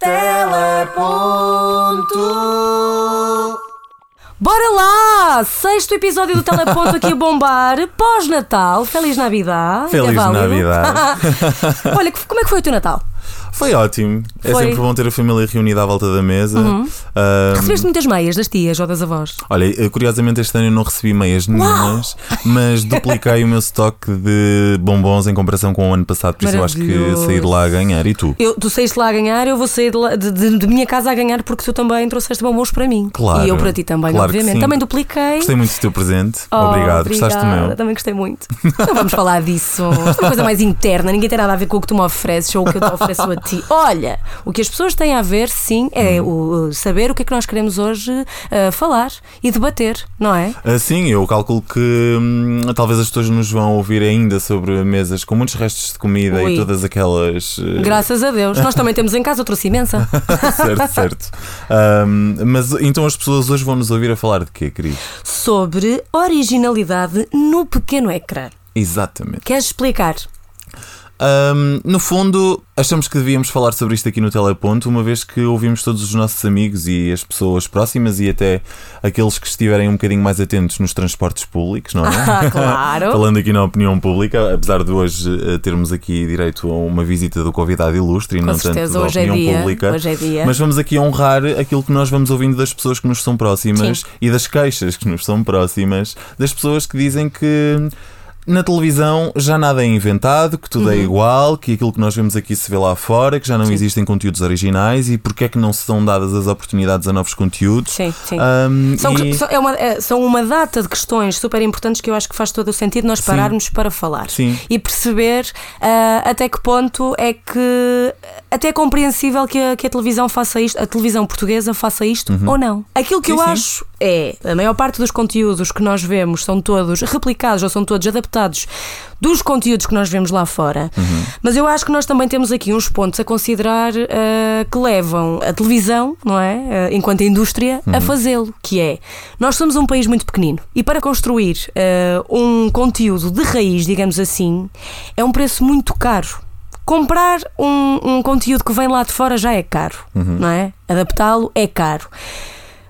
Teleponto. Bora lá! Sexto episódio do Teleponto aqui a bombar. Pós-Natal. Feliz Navidade. Feliz É válido. Olha, como é que foi o teu Natal? Foi ótimo. É Foi. Uhum. sempre bom ter a família reunida à volta da mesa. Ah, Recebeste muitas meias das tias ou das avós? olha, curiosamente este ano eu não recebi meias nenhumas, mas dupliquei o meu estoque de bombons em comparação com o ano passado, por isso eu acho que saí de lá a ganhar. E tu? Eu, tu saíste lá a ganhar, eu vou sair de, lá- de- de- de minha casa a ganhar porque tu também trouxeste bombons para mim. Claro. E eu para ti também, Claro obviamente. Também dupliquei. Gostei muito do teu presente. Oh, obrigado. Gostaste do obrigada. meu? Também gostei muito. Não vamos falar disso. Isto é uma coisa mais interna. Ninguém tem nada a ver com o que tu me ofereces ou o que eu te ofereço a ti. Olha, o que as pessoas têm a ver, sim, é o, o saber o que é que nós queremos hoje ah, falar e debater, não é? Ah, Sim, eu calculo que hum, talvez as pessoas nos vão ouvir ainda sobre mesas com muitos restos de comida Ui. e todas aquelas. eh, Graças a Deus. Nós também temos em casa, eu trouxe imensa. certo, certo. Ahm, mas então as pessoas hoje vão nos ouvir a falar de quê, querido? Sobre originalidade no pequeno ecrã. Exatamente. Queres explicar? Ahm, no fundo, achamos que devíamos falar sobre isto aqui no Teleponto, uma vez que ouvimos todos os nossos amigos e as pessoas próximas e até aqueles que estiverem um bocadinho mais atentos nos transportes públicos, não é? Ah, claro. Falando aqui na opinião pública, apesar de hoje eh, termos aqui direito a uma visita do convidado ilustre e Com não certeza, tanto da é opinião dia. pública. Hoje é dia. Mas vamos aqui honrar aquilo que nós vamos ouvindo das pessoas que nos são próximas e das queixas que nos são próximas, das pessoas que dizem que na televisão já nada é inventado, que tudo é Uhum. igual, que aquilo que nós vemos aqui se vê lá fora, que já não existem conteúdos originais e porque é que não se são dadas as oportunidades a novos conteúdos. Sim, sim. Ahm, São, e- são- é uma, é- são uma data de questões super importantes que eu acho que faz todo o sentido nós pararmos para falar Sim. e perceber ah, até que ponto é que até é compreensível que a, que a televisão faça isto, a televisão portuguesa faça isto ou não. Aquilo que Uhum. Sim, eu sim. acho é a maior parte dos conteúdos que nós vemos são todos replicados ou são todos adaptados dos conteúdos que nós vemos lá fora. Uhum. Mas eu acho que nós também temos aqui uns pontos a considerar ah, que levam a televisão, não é? Ah, enquanto indústria, Uhum. a fazê-lo. Que é, nós somos um país muito pequenino e para construir ah, um conteúdo de raiz, digamos assim, é um preço muito caro. Comprar um, um conteúdo que vem lá de fora já é caro, não é? Adaptá-lo é caro.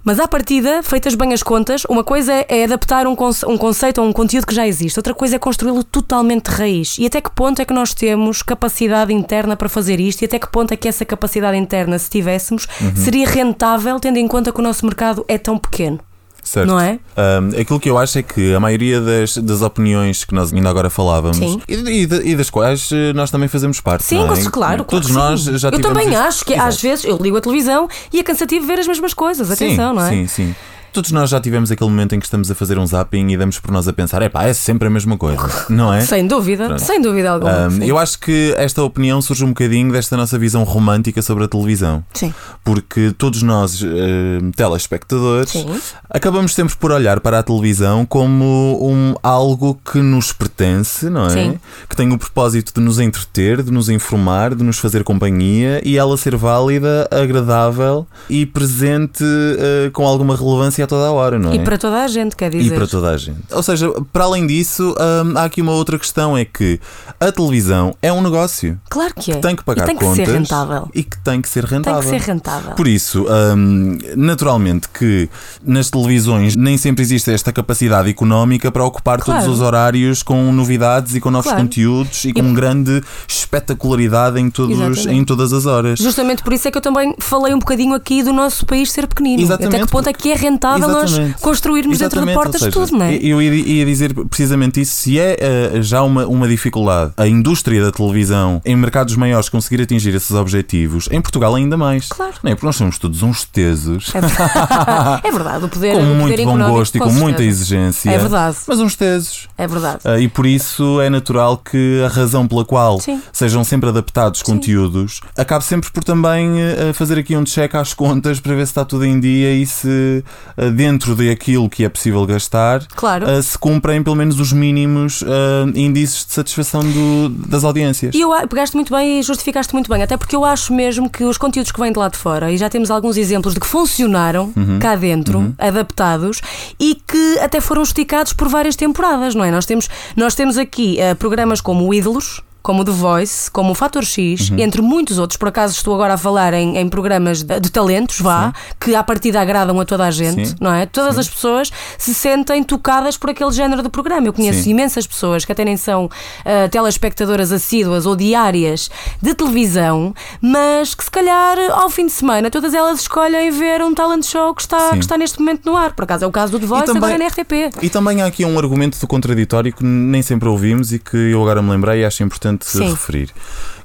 Mas à partida, feitas bem as contas, uma coisa é- é adaptar um, conce- um conceito ou um conteúdo que já existe, outra coisa é construí-lo totalmente de raiz. E até que ponto é que nós temos capacidade interna para fazer isto? E até que ponto é que essa capacidade interna, se tivéssemos, seria rentável, tendo em conta que o nosso mercado é tão pequeno? Certo. Não é? Um, aquilo que eu acho é que a maioria das, das opiniões que nós ainda agora falávamos Sim. e, e e das quais eh, nós também fazemos parte. Sim, não é? claro, claro. Todos que nós sim. já Eu também isto- acho que Exato. às vezes eu ligo a televisão e é cansativo ver as mesmas coisas. Atenção, sim, não é? Sim, sim. Todos nós já tivemos aquele momento em que estamos a fazer um zapping e damos por nós a pensar, é pá, é sempre a mesma coisa, não é? Sem dúvida, sem dúvida alguma. Um, eu acho que esta opinião surge um bocadinho desta nossa visão romântica sobre a televisão. Sim. Porque todos nós, eh, telespectadores, Sim. acabamos sempre por olhar para a televisão como um, algo que nos pertence, não é? Sim. Que tem o propósito de nos entreter, de nos informar, de nos fazer companhia e ela ser válida, agradável e presente eh, com alguma relevância a toda a hora, não é? E para toda a gente, quer E dizer. para toda a gente. Ou seja, para além disso, hum, há aqui uma outra questão: é que a televisão é um negócio. Claro que é. Tem que pagar e tem que contas ser rentável. e que tem que ser Tem rentável. que ser rentável. Por isso, hum, naturalmente que nas televisões nem sempre existe esta capacidade económica para ocupar Claro. todos os horários com novidades e com novos Claro. conteúdos e com grande espetacularidade em, todos, Exatamente. em todas as horas. Justamente por isso é que eu também falei um bocadinho aqui do nosso país ser pequenino. Exatamente. Até que ponto é que é rentável nós Exatamente. construirmos dentro de Exatamente, portas seja, tudo, não é? Eu ia, dizer precisamente isso. Se é eh, já uma, uma dificuldade a indústria da televisão em mercados maiores conseguir atingir esses objetivos, em Portugal ainda mais. Claro. Não é? Porque nós somos todos uns tesos. É verdade. É verdade, o poder, Com o muito bom gosto e com certeza. muita exigência. É verdade. Mas uns tesos. É verdade. Ah, e por isso é natural que a razão pela qual Sim. sejam sempre adaptados conteúdos acabe sempre por também eh, fazer aqui um check às contas para ver se está tudo em dia e se dentro daquilo que é possível gastar Claro. eh, se cumprem pelo menos os mínimos eh, índices de satisfação do- das audiências. E eu pegaste muito bem e justificaste muito bem, até porque eu acho mesmo que os conteúdos que vêm de lá de fora, e já temos alguns exemplos de que funcionaram Uhum. cá dentro, adaptados, e que até foram esticados por várias temporadas, não é? Nós temos, nós temos aqui eh, programas como o Ídolos, como o The Voice, como o Fator X, Uhum. entre muitos outros. Por acaso estou agora a falar em, em programas de, de talentos, vá, que à partida agradam a toda a gente, Sim. não é? Todas as pessoas se sentem tocadas por aquele género de programa. Eu conheço Sim. imensas pessoas que até nem são ah, telespectadoras assíduas ou diárias de televisão, mas que se calhar ao fim de semana todas elas escolhem ver um talent show que está, Sim. que está neste momento no ar. Por acaso é o caso do The Voice, também- agora é na RTP. E também há aqui um argumento do contraditório que nem sempre ouvimos e que eu agora me lembrei e acho importante Sim. referir.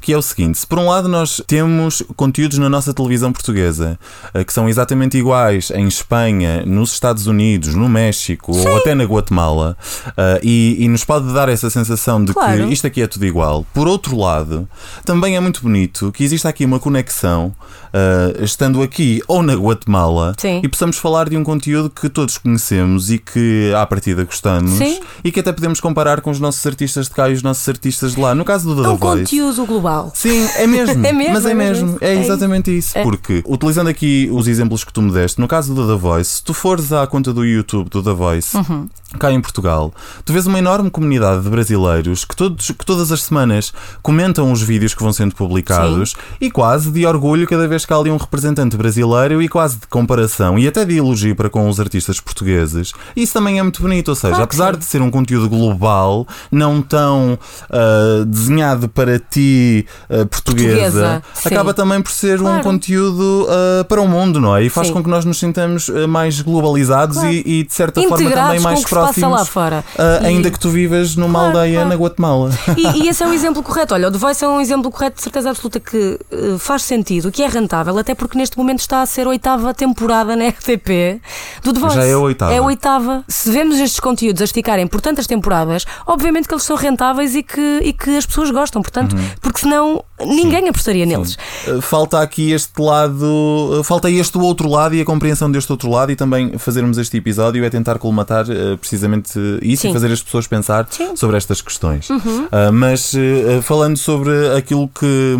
Que é o seguinte: se por um lado nós temos conteúdos na nossa televisão portuguesa eh, que são exatamente iguais em Espanha, nos Estados Unidos, no México ou até na Guatemala, eh, e, e nos pode dar essa sensação de Claro. que isto aqui é tudo igual. Por outro lado, também é muito bonito que exista aqui uma conexão, eh, estando aqui ou na Guatemala, Sim. e possamos falar de um conteúdo que todos conhecemos e que à partida gostamos Sim. e que até podemos comparar com os nossos artistas de cá e os nossos artistas de lá. No caso do É The um Voice. conteúdo global. Sim, é mesmo. É mesmo, mas é, é mesmo mesmo. isso. É É exatamente isso. É. Porque, utilizando aqui os exemplos que tu me deste, no caso do The Voice, se tu fores à conta do YouTube do The Voice, Uhum. cá em Portugal, tu vês uma enorme comunidade de brasileiros que, todos, que todas as semanas comentam os vídeos que vão sendo publicados e quase de orgulho cada vez que há ali um representante brasileiro e quase de comparação e até de elogio para com os artistas portugueses. Isso também é muito bonito, ou seja, Claro apesar sim. de ser um conteúdo global, não tão ah, desenhado para ti, ah, portuguesa, Portuguesa, sim. acaba também por ser um Claro. conteúdo ah, para o mundo, não é? E faz Sim. com que nós nos sintamos ah, mais globalizados Claro. e, e, de certa forma também Integrados mais próximos. E- Ainda que tu vivas numa Claro, aldeia na Guatemala. E, e esse é um exemplo correto. Olha, o The Voice é um exemplo correto de certeza absoluta que eh, faz sentido, que é rentável, até porque neste momento está a ser a oitava temporada na RTP do The Voice. Já é a oitava. É a oitava. Se vemos estes conteúdos a esticarem por tantas temporadas, obviamente que eles são rentáveis e que, e que as pessoas gostam, portanto, Uhum. porque senão ninguém apostaria neles. Uh, Falta aqui este lado, uh, falta este outro lado e a compreensão deste outro lado e também fazermos este episódio é tentar colmatar uh, precisamente isso Sim. e fazer as pessoas pensar Sim. Uhum. sobre estas questões. Uh, mas uh, falando sobre aquilo que,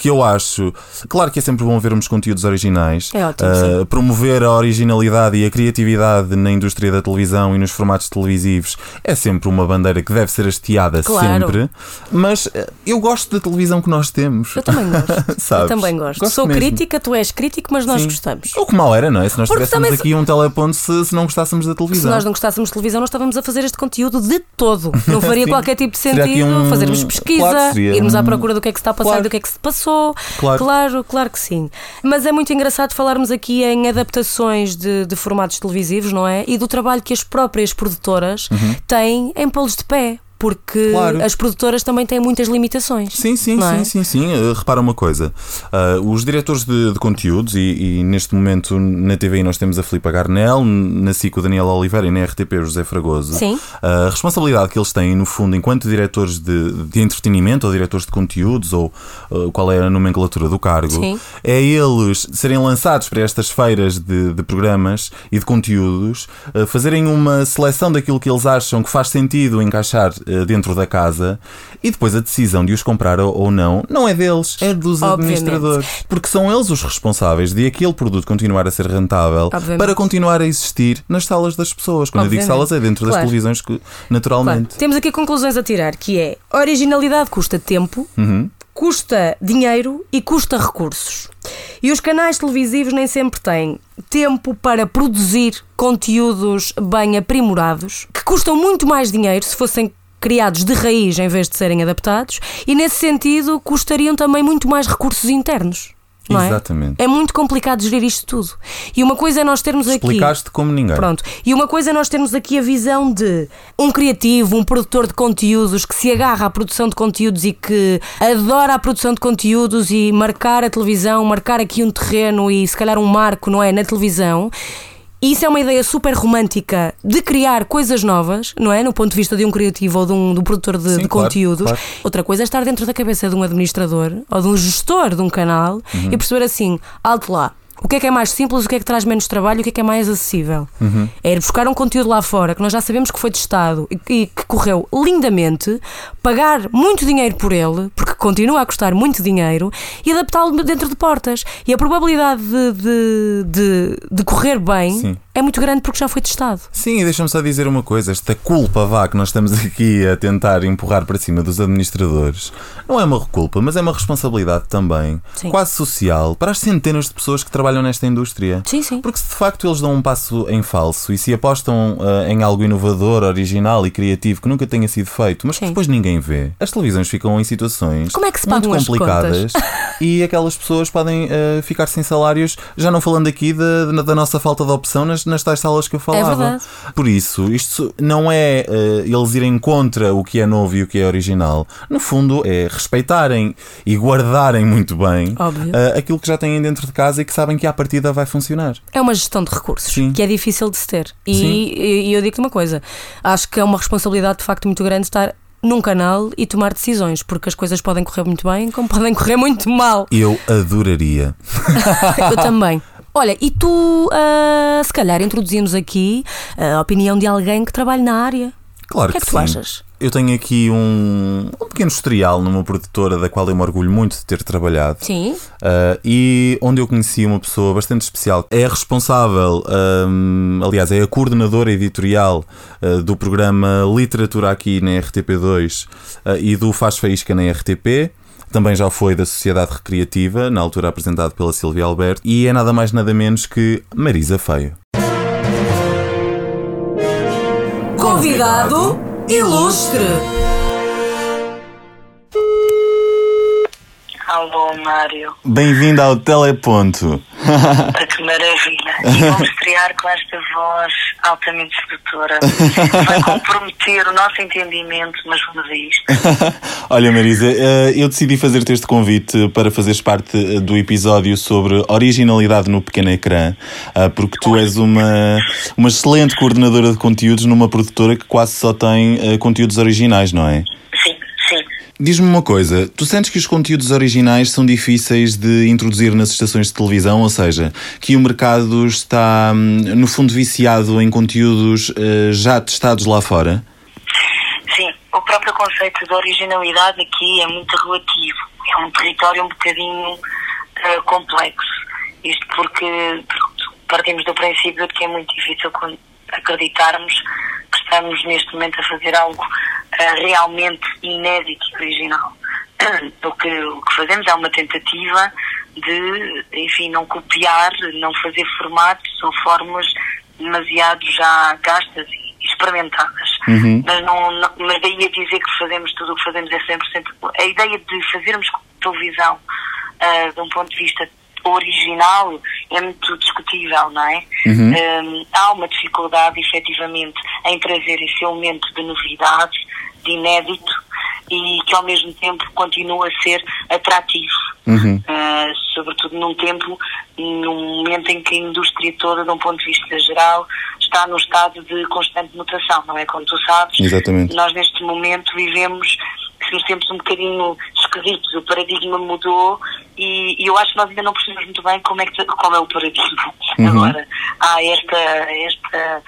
que eu acho, claro que é sempre bom vermos conteúdos originais, É ótimo, Uh, promover a originalidade e a criatividade na indústria da televisão e nos formatos televisivos é sempre uma bandeira que deve ser hasteada Claro. sempre, mas eu gosto da televisão que nós temos. Eu também gosto. Eu também gosto. Gosto Sou mesmo. crítica, tu és crítico, mas nós Sim. gostamos. O que mal era, não é? Se nós Porque tivéssemos também se- aqui um teleponto se, se não gostássemos da Se televisão. nós não gostássemos de televisão, não estávamos a fazer este conteúdo de todo. Não faria qualquer tipo de aqui sentido um- fazermos pesquisa, Claro irmos à um- procura do que é que se está a passar Claro. e do que é que se passou. Claro. claro, claro que sim. Mas é muito engraçado falarmos aqui em adaptações de, de formatos televisivos, não é? E do trabalho que as próprias produtoras têm em pô-los de pé. Porque. Claro. as produtoras também têm muitas limitações. Sim, sim, não sim, é? sim, sim. Uh, repara uma coisa: Uh, os diretores de, de conteúdos, e, e neste momento na TVI nós temos a Filipa Garnel, na SIC o Daniel Oliveira e na RTP o José Fragoso. Sim. A responsabilidade que eles têm, no fundo, enquanto diretores de, de entretenimento ou diretores de conteúdos, ou uh, qual é a nomenclatura do cargo, Sim. é eles serem lançados para estas feiras de, de programas e de conteúdos, uh, fazerem uma seleção daquilo que eles acham que faz sentido encaixar uh, dentro da casa e depois a decisão de os comprar ou, não, não é deles, é dos Obviamente. administradores. Porque são eles os responsáveis de aquele produto continuar a ser rentável Obviamente. para continuar a existir nas salas das pessoas. Quando eu digo Obviamente. salas, é dentro das Claro. televisões, que, Claro. naturalmente. Temos aqui conclusões a tirar, que é originalidade custa tempo, Uhum. custa dinheiro e custa recursos. E os canais televisivos nem sempre têm tempo para produzir conteúdos bem aprimorados, que custam muito mais dinheiro se fossem criados de raiz em vez de serem adaptados, e nesse sentido custariam também muito mais recursos internos. É? Exatamente. É muito complicado gerir isto tudo. E uma coisa é nós termos aqui. Explicaste como ninguém. Pronto. E uma coisa é nós termos aqui a visão de um criativo, um produtor de conteúdos que se agarra à produção de conteúdos e que adora a produção de conteúdos e marcar a televisão, marcar aqui um terreno e se calhar um marco, não é? Na televisão. E isso é uma ideia super romântica de criar coisas novas, não é? No ponto de vista de um criativo ou de um, de um produtor de, Sim, de claro, conteúdos. claro. Outra coisa é estar dentro da cabeça de um administrador ou de um gestor de um canal Uhum. e perceber assim: alto lá. O que é que é mais simples, o que é que traz menos trabalho, o que é que é mais acessível? Uhum. É ir buscar um conteúdo lá fora que nós já sabemos que foi testado e e que correu lindamente, pagar muito dinheiro por ele, porque continua a custar muito dinheiro, e adaptá-lo dentro de portas. E a probabilidade de, de, de, de correr bem Sim. é muito grande porque já foi testado. Sim, e deixa-me só dizer uma coisa: esta culpa vá que nós estamos aqui a tentar empurrar para cima dos administradores não é uma culpa, mas é uma responsabilidade também, Sim. quase social, para as centenas de pessoas que trabalham nesta indústria. Sim, sim. Porque se de facto eles dão um passo em falso e se apostam ah, em algo inovador, original e criativo que nunca tenha sido feito, mas que depois ninguém vê, as televisões ficam em situações Como é que se muito complicadas e aquelas pessoas podem ah, ficar sem salários, já não falando aqui da, da nossa falta de opção nas, nas tais salas que eu falava. É. Por isso, isto não é ah, eles irem contra o que é novo e o que é original. No fundo, é respeitarem e guardarem muito bem ah, aquilo que já têm dentro de casa e que sabem que à partida vai funcionar. É uma gestão de recursos Sim. que é difícil de se ter. E, e- e eu digo-te uma coisa: acho que é uma responsabilidade de facto muito grande estar num canal e tomar decisões, porque as coisas podem correr muito bem, como podem correr muito mal. Eu adoraria. Eu também. Olha, e tu, ah, se calhar, introduzimos aqui a opinião de alguém que trabalha na área. Claro O que é que tu sim. achas? Eu tenho aqui um, um pequeno historial numa produtora da qual eu me orgulho muito de ter trabalhado. Sim. Uh, e onde eu conheci uma pessoa bastante especial. É a responsável, um, aliás, é a coordenadora editorial uh, do programa Literatura aqui na RTP2 uh, e do Faz Faísca na RTP. Também já foi da Sociedade Recreativa, na altura apresentado pela Silvia Alberto, e é nada mais nada menos que Marisa Feio. Convidado ilustre. Alô, Mário. Bem-vindo ao Teleponto. Ah, Que maravilha. E vamos estrear com esta voz altamente sedutora. Vai comprometer o nosso entendimento, mas vamos a isto. Olha, Marisa, eh, eu decidi fazer-te este convite para fazeres parte eh, do episódio sobre originalidade no pequeno ecrã, ah, porque tu és uma, uma excelente coordenadora de conteúdos numa produtora que quase só tem eh, conteúdos originais, não é? Diz-me uma coisa, tu sentes que os conteúdos originais são difíceis de introduzir nas estações de televisão, ou seja, que o mercado está, hum, no fundo, viciado em conteúdos eh, já testados lá fora? Sim, o próprio conceito de originalidade aqui é muito relativo. É um território um bocadinho eh, complexo. Isto porque partimos do princípio de que é muito difícil acreditarmos que estamos neste momento a fazer algo realmente inédito e original. O que, o que fazemos é uma tentativa de, enfim, não copiar, não fazer formatos ou fórmulas demasiado já gastas e experimentadas. Mas, não, não- mas daí a dizer que fazemos tudo o que fazemos é 100%. A ideia de fazermos televisão ah, de um ponto de vista original é muito discutível, não é? Hum, há uma dificuldade, efetivamente, em trazer esse elemento de novidade, de inédito e que ao mesmo tempo continua a ser atrativo. Uh, sobretudo num tempo, num momento em que a indústria toda, de um ponto de vista geral, está num estado de constante mutação, não é? Como tu sabes, Exatamente. nós neste momento vivemos nos tempos um bocadinho esquisitos, o paradigma mudou e, e eu acho que nós ainda não percebemos muito bem como é, que, qual é o paradigma. Agora, há esta, esta,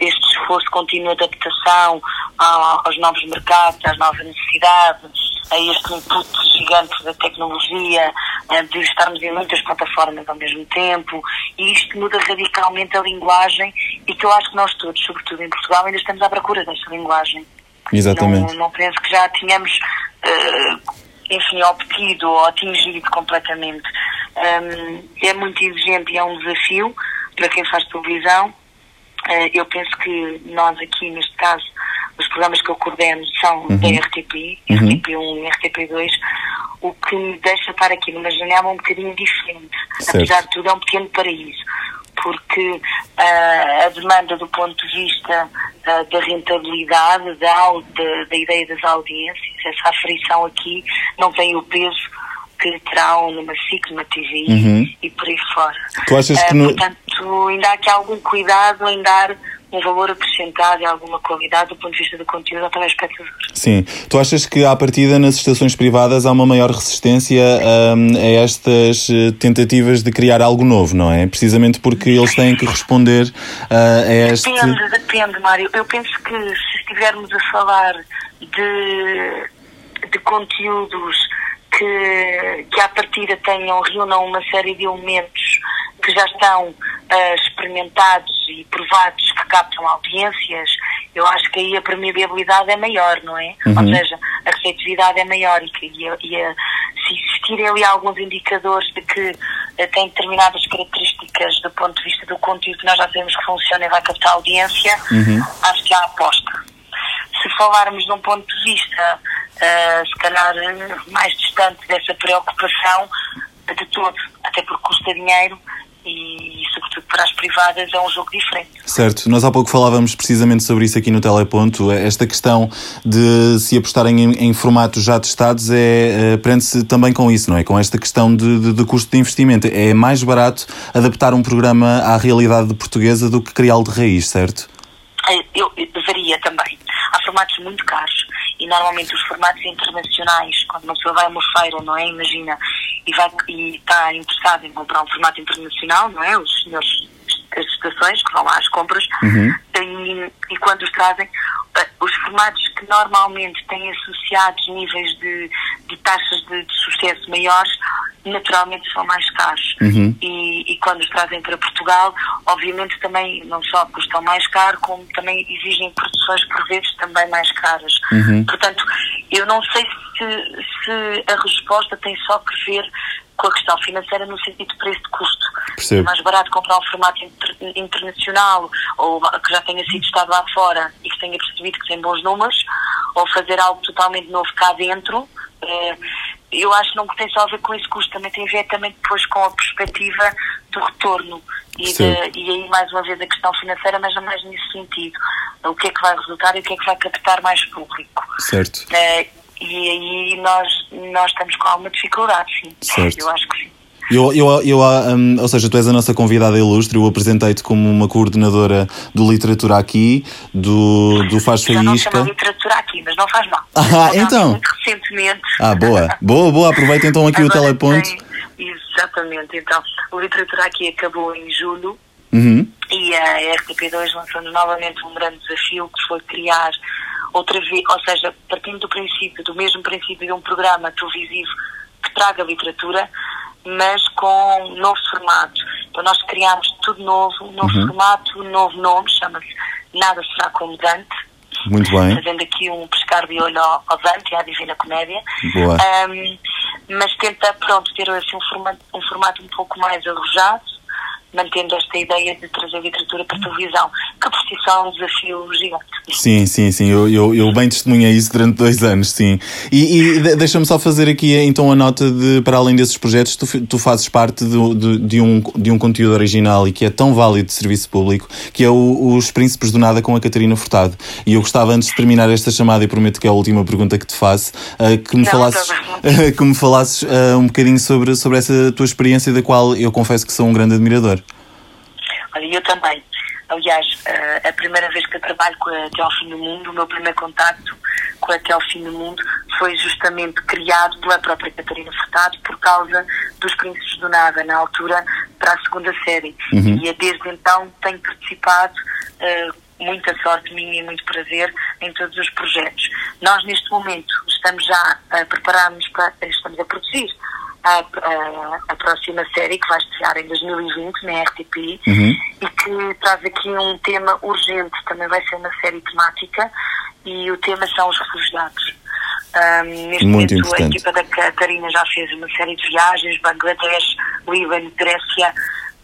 este esforço contínuo de adaptação aos novos mercados, às novas necessidades, a este input gigante da tecnologia, eh, de estarmos em muitas plataformas ao mesmo tempo, e isto muda radicalmente a linguagem e que eu acho que nós todos, sobretudo em Portugal, ainda estamos à procura desta linguagem. Exatamente. Não, não penso que já tínhamos, eh, enfim, obtido ou atingido completamente. Hum, é muito exigente e é um desafio para quem faz televisão. Eh, eu penso que nós aqui, neste caso, os programas que eu coordeno são da RTP, RTP1 e RTP2, o que me deixa estar aqui numa janela um bocadinho diferente. Certo. Apesar de tudo, é um pequeno paraíso porque ah, a demanda do ponto de vista ah, da rentabilidade, da, da, da ideia das audiências, essa aferição aqui não tem o peso que terão numa SIC, numa TV e por aí fora. Tu achas Ah, que no- Portanto, ainda há aqui algum cuidado em dar um valor acrescentado e alguma qualidade do ponto de vista do conteúdo ao telespectador. Sim. Tu achas que à partida nas estações privadas há uma maior resistência hum, a estas eh, tentativas de criar algo novo, não é? Precisamente porque eles têm que responder ah, a este. Depende, depende, Mário. Eu penso que se estivermos a falar de, de conteúdos que, que à partida tenham, reúnam uma série de elementos que já estão ah, experimentados e provados que captam audiências, eu acho que aí a permeabilidade é maior, não é? Ou seja, a receptividade é maior e, que, e, e a- se existirem ali alguns indicadores de que eh, tem determinadas características do ponto de vista do conteúdo que nós já sabemos que funciona e vai captar audiência, acho que há aposta. Se falarmos de um ponto de vista, eh, se calhar mais distante dessa preocupação, de todo, até porque custa dinheiro e, sobretudo para as privadas, é um jogo diferente. Certo, nós há pouco falávamos precisamente sobre isso aqui no Teleponto. Esta questão de se apostarem em, em formatos já testados é, eh, prende-se também com isso, não é? Com esta questão de, de- de custo de investimento. É mais barato adaptar um programa à realidade portuguesa do que criá-lo de raiz, certo? Eh, Eu, eu varia também. Há formatos muito caros e normalmente os formatos internacionais, quando uma pessoa vai a uma feira, não é? Imagina, e, vai, e está interessado em comprar um formato internacional, não é? Os senhores das estações que vão lá às compras e, e quando os trazem, os formatos que normalmente têm associados níveis de, de taxas de, de sucesso maiores, naturalmente são mais caros. E, e quando os trazem para Portugal, obviamente também não só custam mais caro, como também exigem produções por vezes também mais caras. Portanto, eu não sei se, se a resposta tem só que ver com a questão financeira no sentido de preço de custo. Percebo. É mais barato comprar um formato inter- internacional ou que já tenha sido estado lá fora e tenha percebido que tem bons números ou fazer algo totalmente novo cá dentro. eh, eu acho que não tem só a ver com esse custo, também tem a ver também depois com a perspectiva do retorno. E, de- e aí, mais uma vez, a questão financeira, mas é mais nesse sentido. O que é que vai resultar e o que é que vai captar mais público. Certo. Eh, e aí nós, nós estamos com alguma dificuldade, sim. Certo. Eu acho que sim. Eu, eu, eu, hum, ou seja, tu és a nossa convidada ilustre, eu apresentei-te como uma coordenadora do Literatura Aqui, do, do Faz Já não chama Faísca. literatura aqui, mas não faz mal. Ah, então. Muito recentemente. Ah, boa, boa, boa, aproveita então aqui o Agora teleponto. tem- Exatamente, então. O literatura aqui acabou em julho Uhum. e a RTP2 lançou-nos novamente um grande desafio que foi criar outra vez, ou seja, partindo do princípio, do mesmo princípio de um programa televisivo que traga literatura, mas com um novo formato. Então nós criámos tudo novo, um novo formato, um novo nome, chama-se Nada Será Como Dante, Muito bem. fazendo aqui um pescar de olho ao, ao Dante e à Divina Comédia. Boa. Ahm, mas tenta, pronto, ter assim, um, formato, um formato um pouco mais arrojado, mantendo esta ideia de trazer literatura para a televisão, que por si só é um desafio gigante. Sim, sim, sim. Eu, eu, eu bem testemunhei isso durante dois anos, sim. E, e de- deixa-me só fazer aqui então a nota de, para além desses projetos, tu, tu fazes parte do- de, de, um, de um conteúdo original e que é tão válido de serviço público, que é o, Os Príncipes do Nada com a Catarina Furtado. E eu gostava, antes de terminar esta chamada, e prometo que é a última pergunta que te faço, eh, que me Não, falasses, que me falasses eh, um bocadinho sobre, sobre essa tua experiência, da qual eu confesso que sou um grande admirador. Olha, eu também. Aliás, eh, a primeira vez que eu trabalho com a Até ao Fim do Mundo, o meu primeiro contacto com a Até ao Fim do Mundo foi justamente criado pela própria Catarina Furtado por causa dos Príncipes do Nada, na altura, para a segunda série. E é desde então tenho participado, eh, muita sorte minha e muito prazer, em todos os projetos. Nós, neste momento, estamos já a preparar-nos para, estamos a produzir a, a, a próxima série que vai estrear em 2020 na RTP e que traz aqui um tema urgente. Também vai ser uma série temática e o tema são os refugiados. Ahm, neste Muito momento, importante. a equipa da Catarina já fez uma série de viagens: Bangladesh, Líbano, Grécia,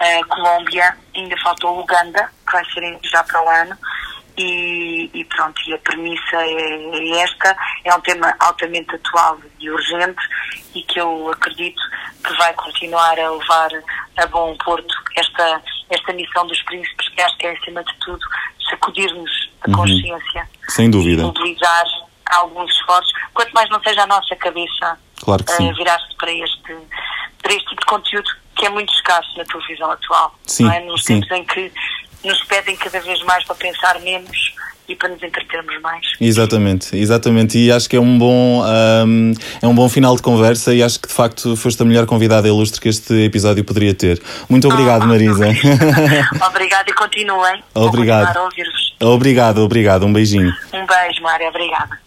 ah, Colômbia, ainda faltou Uganda, que vai ser já para o ano. E, e pronto, e a premissa é, é esta, é um tema altamente atual e urgente e que eu acredito que vai continuar a levar a bom porto esta, esta missão dos príncipes, que acho que é acima de tudo sacudir-nos a consciência Sem dúvida. e mobilizar alguns esforços, quanto mais não seja a nossa cabeça Claro eh, virar-se para este, para este tipo de conteúdo que é muito escasso na televisão atual. Sim, não é? Nos sim. tempos em que nos pedem cada vez mais para pensar menos e para nos entretermos mais. Exatamente, exatamente. E acho que é um bom ahm, é um bom final de conversa e acho que de facto foste a melhor convidada ilustre que este episódio poderia ter. Muito obrigado, Ah, Marisa. Obrigada e continuem. Obrigado. obrigado, obrigado. Um beijinho. Um beijo, Mária. Obrigada.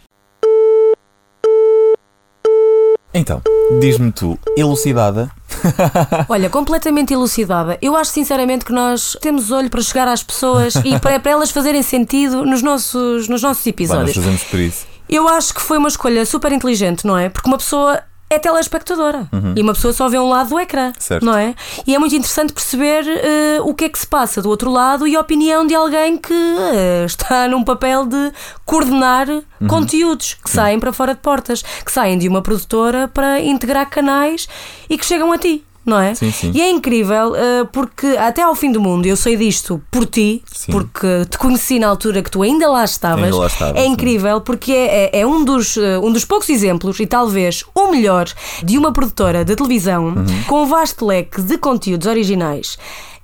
Então, diz-me tu, elucidada, Olha, completamente elucidada. Eu acho sinceramente que nós temos olho para chegar às pessoas e para, para elas fazerem sentido nos nossos, nos nossos Vai, nós episódios. fazemos por isso. Eu acho que foi uma escolha super inteligente, não é? Porque uma pessoa é telespectadora e uma pessoa só vê um lado do ecrã, Uhum. Certo. não é? E é muito interessante perceber eh, o que é que se passa do outro lado e a opinião de alguém que eh, está num papel de coordenar Uhum. conteúdos que saem para fora de portas, que saem de uma produtora para integrar canais e que chegam a ti. Não é? Sim, sim. E é incrível eh, porque até ao fim do mundo eu sei disto por ti, Sim. porque te conheci na altura que tu ainda lá estavas. Ainda lá estava, é sim. incrível porque é, é- é um, dos, eh, um dos poucos exemplos, e talvez o melhor, de uma produtora de televisão Uhum. com um vasto leque de conteúdos originais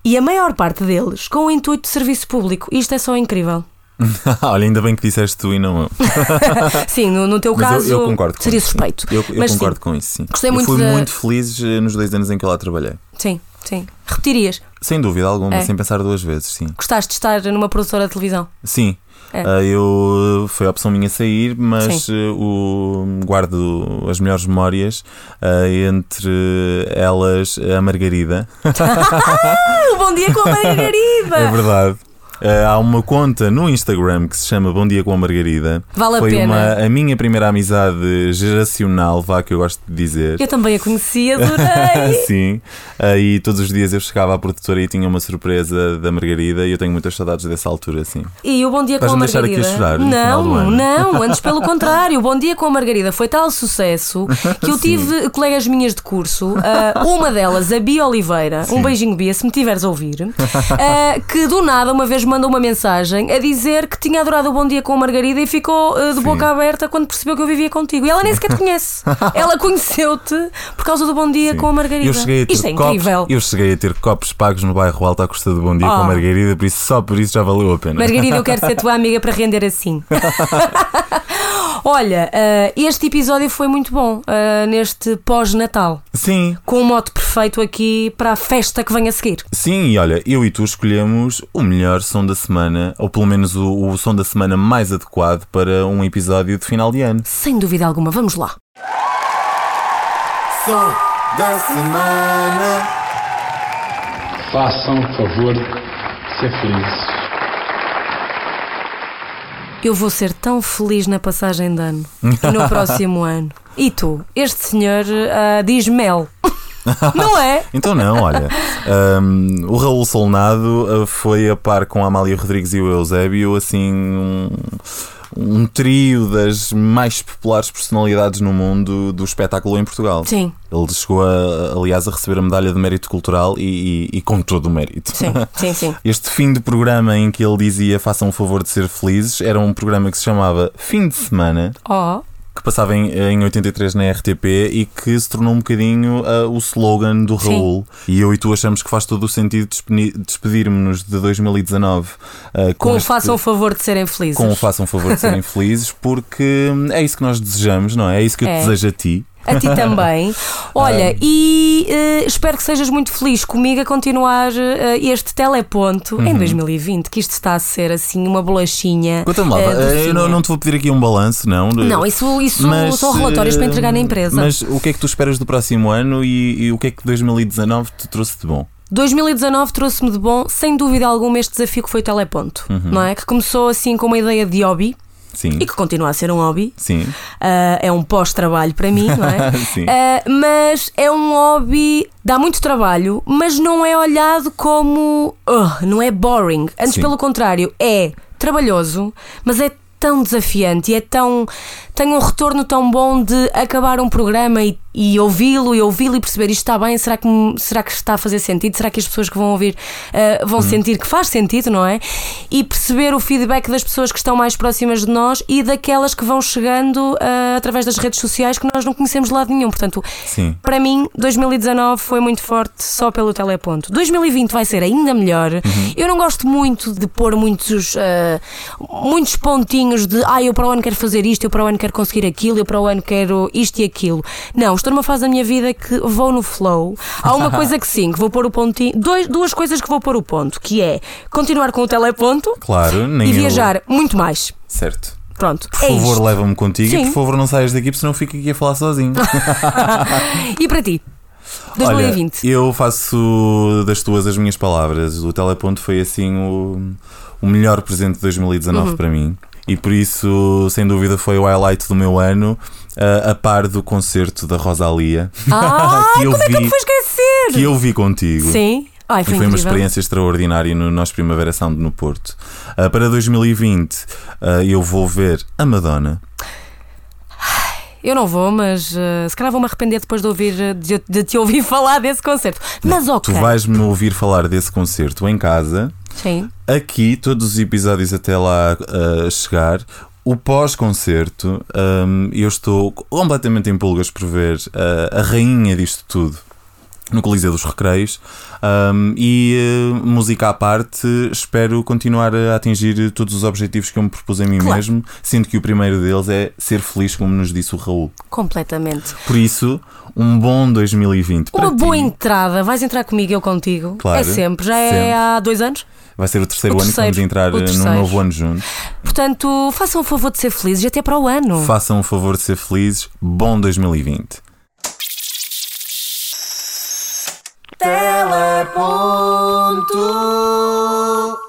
e a maior parte deles com o intuito de serviço público. Isto é só incrível. Olha, ainda bem que disseste tu e não eu. Sim, no, no teu Mas caso eu, eu concordo seria isso, sim. suspeito. Eu, eu Mas sim, concordo com isso, sim. Gostei eu muito fui da- muito feliz eh, nos dois anos em que lá trabalhei. Sim, sim. Repetirias? Sem dúvida alguma, É. sem pensar duas vezes, sim. Gostaste de estar numa produtora de televisão? Sim. É. Ah, eu foi a opção minha sair, mas Sim. eh, o, guardo as melhores memórias entre elas a Margarida. Ah, bom dia com a Margarida! É verdade. Ah, há uma conta no Instagram que se chama Bom Dia com a Margarida. Vale a Foi pena. Uma, a minha primeira amizade geracional, vá que eu gosto de dizer. Eu também a conheci, adorei! Sim, aí todos os dias eu chegava à produtora e tinha uma surpresa da Margarida e eu tenho muitas saudades dessa altura, sim. E o Bom Dia com a Vais-me deixar aqui Margarida. a chorar não, não, antes pelo contrário. O Bom Dia com a Margarida foi tal sucesso que eu tive colegas minhas de curso, ah, uma delas, a Bia Oliveira, um beijinho Bia, se me tiveres a ouvir, que do nada uma vez mandou uma mensagem a dizer que tinha adorado o Bom Dia com a Margarida e ficou ah, de Sim. boca aberta quando percebeu que eu vivia contigo. E ela nem sequer te conhece. ela conheceu-te por causa do Bom Dia Sim. com a Margarida. Eu cheguei a ter Isto é copos, incrível. Eu cheguei a ter copos pagos no bairro Alto à custa do Bom Dia com Oh. a Margarida, por isso só por isso já valeu a pena. Margarida, eu quero ser tua amiga para render assim. Olha, ah, este episódio foi muito bom ah, neste pós-Natal, Sim, com um mote perfeito aqui para a festa que vem a seguir. sim, e olha, eu e tu escolhemos o melhor som da semana, ou pelo menos o, o som da semana mais adequado para um episódio de final de ano. Sem dúvida alguma, vamos lá. Som da semana. Façam o favor de ser felizes. Eu vou ser tão feliz na passagem de ano e no próximo ano. E tu? Este senhor ah, diz mel. Não é? Então não, olha. hum, o Raul Solnado uh, foi a par com a Amália Rodrigues e o Eusébio, assim, um, um trio das mais populares personalidades no mundo do espetáculo em Portugal. Sim, Ele chegou, a, aliás, a receber a medalha de mérito cultural e, e- e com todo o mérito. sim, sim, sim. Este fim de programa em que ele dizia façam o favor de ser felizes era um programa que se chamava Fim de Semana Oh, que passava em, em 83 na RTP e que se tornou um bocadinho ah, o slogan do Sim. Raul. E eu e tu achamos que faz todo o sentido despedirmos-nos de 2019 ah, com o este- façam o favor de serem felizes. com o façam favor de serem felizes, porque é isso que nós desejamos, não é? É isso que eu É. desejo a ti. A ti também. Olha, e eh, espero que sejas muito feliz comigo a continuar eh, este teleponto Uhum. em 2020, que isto está a ser assim uma bolachinha. Conta-me lá, ah, eu não, não te vou pedir aqui um balanço, não. Não, isso, isso Mas, são relatórios para entregar na empresa. Mas o que é que tu esperas do próximo ano e, e o que é que 2019 te trouxe de bom? 2019 trouxe-me de bom, sem dúvida alguma, este desafio que foi o teleponto, Uhum. não é? Que começou assim com uma ideia de hobby Sim. e que continua a ser um hobby. Sim. Ah, é um pós-trabalho para mim, não é? Sim. Ah, mas é um hobby, dá muito trabalho, mas não é olhado como. "Ugh", não é boring. Antes, Sim. pelo contrário, é trabalhoso, mas é tão desafiante e é tão. Tem um retorno tão bom de acabar um programa e, e ouvi-lo e ouvi-lo e perceber isto está bem, será que, será que está a fazer sentido? Será que as pessoas que vão ouvir ah, vão sentir que faz sentido, não é? E perceber o feedback das pessoas que estão mais próximas de nós e daquelas que vão chegando ah, através das redes sociais que nós não conhecemos de lado nenhum. Portanto, Sim. para mim, 2019 foi muito forte só pelo teleponto. 2020 vai ser ainda melhor. Eu não gosto muito de pôr muitos, ah, muitos pontinhos de ah, eu para o ano quero fazer isto, eu para o ano quero conseguir aquilo, eu para o ano quero isto e aquilo. Não, estou numa fase da minha vida que vou no flow. Há uma coisa que sim, que vou pôr o pontinho. Dois, duas coisas que vou pôr o ponto, que é continuar com o teleponto Claro, e eu- viajar muito mais. Certo. Pronto, Por é favor, isto. leva-me contigo Sim. e por favor não saias daqui porque senão eu fico aqui a falar sozinho. E para ti? 2020. Olha, eu faço das tuas as minhas palavras. O teleponto foi assim o, o melhor presente de 2019 Uhum. para mim. E por isso, sem dúvida, foi o highlight do meu ano, a, a par do concerto da Rosalia. Ah, que eu como é que eu vi- me fui esquecer? que eu vi contigo. Sim. Ai, foi, foi uma experiência extraordinária no nosso Primavera Sound no Porto. Ah, para 2020, ah, eu vou ver a Madonna. Eu não vou, mas eh, se calhar vou-me arrepender depois de, ouvir, eh, de, de te ouvir falar desse concerto. Mas ok. Tu vais-me ouvir falar desse concerto em casa, Sim. aqui, todos os episódios até lá ah, chegar. O pós-concerto, ahm, eu estou completamente em pulgas por ver ah, a rainha disto tudo no Coliseu dos Recreios. Ahm, e eh, música à parte, espero continuar a atingir todos os objetivos que eu me propus a mim Claro. mesmo, sendo que o primeiro deles é ser feliz, como nos disse o Raul. Completamente. Por isso, um bom 2020 para Uma boa ti. entrada. Vais entrar comigo, eu contigo. Claro, É sempre. Já é sempre. há dois anos. Vai ser o terceiro O ano que vamos terceiro, entrar eh, num terceiro. novo ano juntos. Portanto, façam o favor de ser felizes e até para o ano. Façam o favor de ser felizes. Bom 2020. Teleponto.